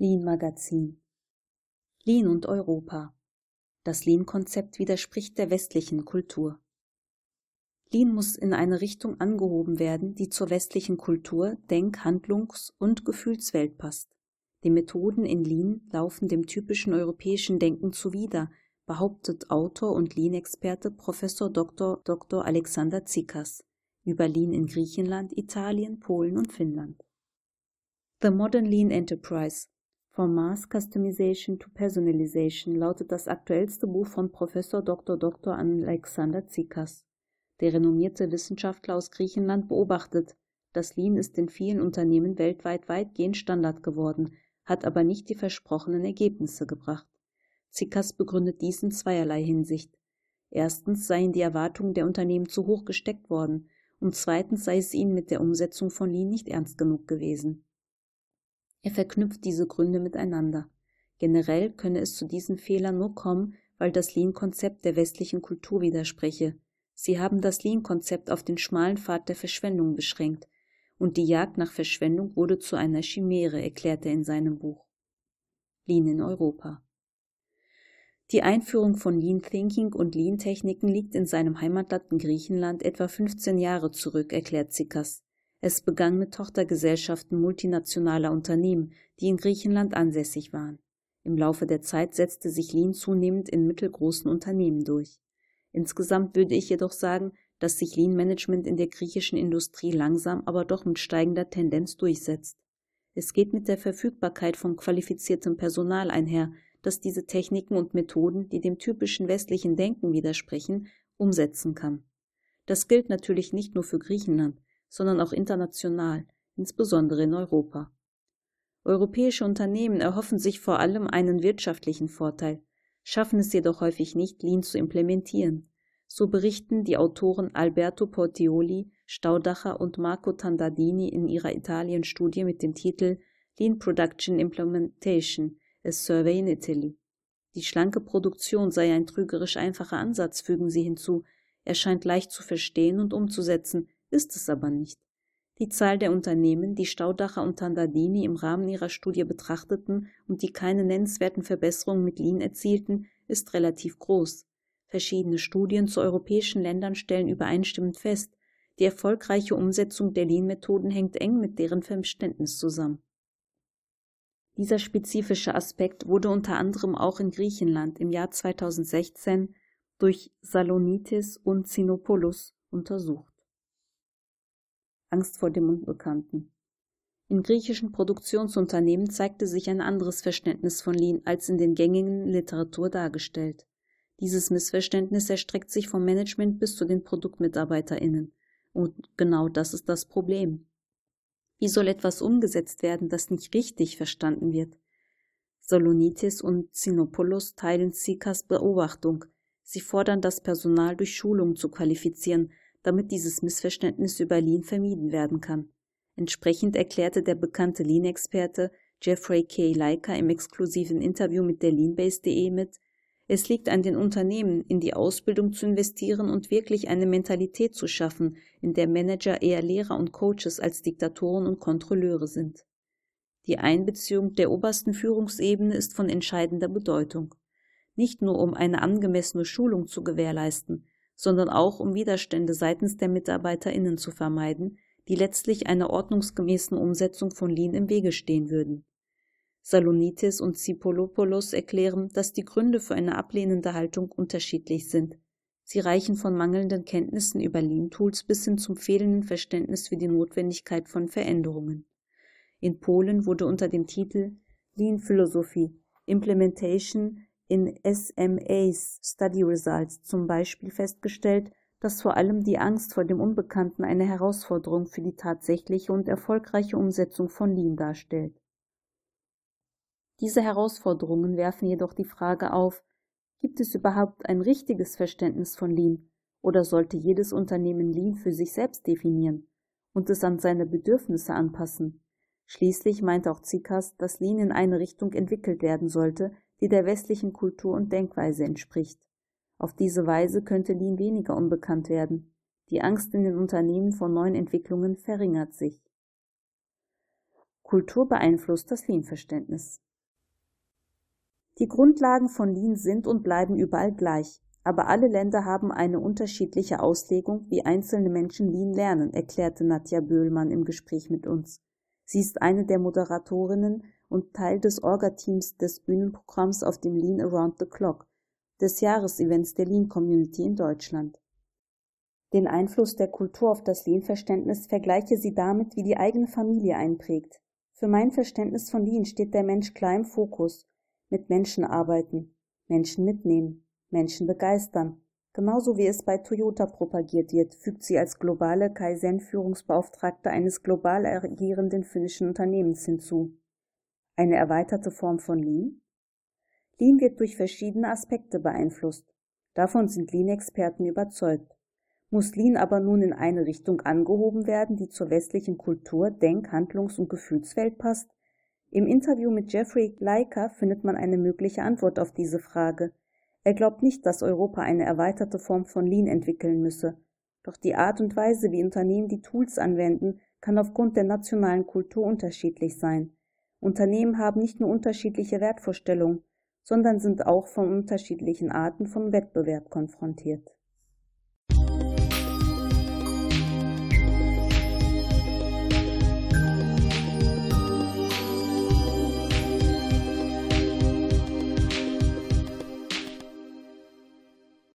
Lean Magazin Lean und Europa Das Lean-Konzept widerspricht der westlichen Kultur. Lean muss in eine Richtung angehoben werden, die zur westlichen Kultur, Denk-, Handlungs- und Gefühlswelt passt. Die Methoden in Lean laufen dem typischen europäischen Denken zuwider, behauptet Autor und Lean-Experte Prof. Dr. Dr. Alexander Tsikas über Lean in Griechenland, Italien, Polen und Finnland. The Modern Lean Enterprise From Mass Customization to Personalization lautet das aktuellste Buch von Prof. Dr. Dr. Alexander Tsikas. Der renommierte Wissenschaftler aus Griechenland beobachtet, das Lean ist in vielen Unternehmen weltweit weitgehend Standard geworden, hat aber nicht die versprochenen Ergebnisse gebracht. Zikas begründet dies in zweierlei Hinsicht. Erstens seien die Erwartungen der Unternehmen zu hoch gesteckt worden und zweitens sei es ihnen mit der Umsetzung von Lean nicht ernst genug gewesen. Er verknüpft diese Gründe miteinander. Generell könne es zu diesen Fehlern nur kommen, weil das Lean-Konzept der westlichen Kultur widerspreche. Sie haben das Lean-Konzept auf den schmalen Pfad der Verschwendung beschränkt, und die Jagd nach Verschwendung wurde zu einer Chimäre, erklärt er in seinem Buch. Lean in Europa. Die Einführung von Lean Thinking und Lean Techniken liegt in seinem Heimatland in Griechenland etwa 15 Jahre zurück, erklärt Zikas. Es begann mit Tochtergesellschaften multinationaler Unternehmen, die in Griechenland ansässig waren. Im Laufe der Zeit setzte sich Lean zunehmend in mittelgroßen Unternehmen durch. Insgesamt würde ich jedoch sagen, dass sich Lean Management in der griechischen Industrie langsam, aber doch mit steigender Tendenz durchsetzt. Es geht mit der Verfügbarkeit von qualifiziertem Personal einher, das diese Techniken und Methoden, die dem typischen westlichen Denken widersprechen, umsetzen kann. Das gilt natürlich nicht nur für Griechenland, sondern auch international, insbesondere in Europa. Europäische Unternehmen erhoffen sich vor allem einen wirtschaftlichen Vorteil, schaffen es jedoch häufig nicht, Lean zu implementieren. So berichten die Autoren Alberto Portioli, Staudacher und Marco Tandadini in ihrer Italien-Studie mit dem Titel Lean Production Implementation A Survey in Italy. Die schlanke Produktion sei ein trügerisch einfacher Ansatz, fügen sie hinzu. Er scheint leicht zu verstehen und umzusetzen, ist es aber nicht. Die Zahl der Unternehmen, die Staudacher und Tandadini im Rahmen ihrer Studie betrachteten und die keine nennenswerten Verbesserungen mit Lean erzielten, ist relativ groß. Verschiedene Studien zu europäischen Ländern stellen übereinstimmend fest, die erfolgreiche Umsetzung der Lean-Methoden hängt eng mit deren Verständnis zusammen. Dieser spezifische Aspekt wurde unter anderem auch in Griechenland im Jahr 2016 durch Salonitis und Sinopoulos untersucht. Angst vor dem Unbekannten. In griechischen Produktionsunternehmen zeigte sich ein anderes Verständnis von Lean als in den gängigen Literatur dargestellt. Dieses Missverständnis erstreckt sich vom Management bis zu den ProduktmitarbeiterInnen. Und genau das ist das Problem. Wie soll etwas umgesetzt werden, das nicht richtig verstanden wird? Solonitis und Sinopoulos teilen Sikas Beobachtung. Sie fordern das Personal durch Schulung zu qualifizieren, damit dieses Missverständnis über Lean vermieden werden kann. Entsprechend erklärte der bekannte Lean-Experte Jeffrey K. Leica im exklusiven Interview mit der Leanbase.de mit, es liegt an den Unternehmen, in die Ausbildung zu investieren und wirklich eine Mentalität zu schaffen, in der Manager eher Lehrer und Coaches als Diktatoren und Kontrolleure sind. Die Einbeziehung der obersten Führungsebene ist von entscheidender Bedeutung. Nicht nur um eine angemessene Schulung zu gewährleisten, sondern auch um Widerstände seitens der MitarbeiterInnen zu vermeiden, die letztlich einer ordnungsgemäßen Umsetzung von Lean im Wege stehen würden. Salonitis und Zipolopoulos erklären, dass die Gründe für eine ablehnende Haltung unterschiedlich sind. Sie reichen von mangelnden Kenntnissen über Lean-Tools bis hin zum fehlenden Verständnis für die Notwendigkeit von Veränderungen. In Polen wurde unter dem Titel Lean Philosophy Implementation in SMAs Study Results zum Beispiel festgestellt, dass vor allem die Angst vor dem Unbekannten eine Herausforderung für die tatsächliche und erfolgreiche Umsetzung von Lean darstellt. Diese Herausforderungen werfen jedoch die Frage auf, gibt es überhaupt ein richtiges Verständnis von Lean oder sollte jedes Unternehmen Lean für sich selbst definieren und es an seine Bedürfnisse anpassen? Schließlich meint auch Zikas, dass Lean in eine Richtung entwickelt werden sollte, die der westlichen Kultur und Denkweise entspricht. Auf diese Weise könnte Lean weniger unbekannt werden. Die Angst in den Unternehmen vor neuen Entwicklungen verringert sich. Kultur beeinflusst das Lean-Verständnis. Die Grundlagen von Lean sind und bleiben überall gleich, aber alle Länder haben eine unterschiedliche Auslegung, wie einzelne Menschen Lean lernen, erklärte Nadja Böhlmann im Gespräch mit uns. Sie ist eine der Moderatorinnen und Teil des Orga-Teams des Bühnenprogramms auf dem Lean Around the Clock, des Jahresevents der Lean Community in Deutschland. Den Einfluss der Kultur auf das Lean-Verständnis vergleiche sie damit, wie die eigene Familie einprägt. Für mein Verständnis von Lean steht der Mensch klar im Fokus. Mit Menschen arbeiten, Menschen mitnehmen, Menschen begeistern. Genauso wie es bei Toyota propagiert wird, fügt sie als globale Kaizen-Führungsbeauftragte eines global agierenden finnischen Unternehmens hinzu. Eine erweiterte Form von Lean? Lean wird durch verschiedene Aspekte beeinflusst. Davon sind Lean-Experten überzeugt. Muss Lean aber nun in eine Richtung angehoben werden, die zur westlichen Kultur, Denk-, Handlungs- und Gefühlswelt passt? Im Interview mit Jeffrey Leica findet man eine mögliche Antwort auf diese Frage. Er glaubt nicht, dass Europa eine erweiterte Form von Lean entwickeln müsse. Doch die Art und Weise, wie Unternehmen die Tools anwenden, kann aufgrund der nationalen Kultur unterschiedlich sein. Unternehmen haben nicht nur unterschiedliche Wertvorstellungen, sondern sind auch von unterschiedlichen Arten von Wettbewerb konfrontiert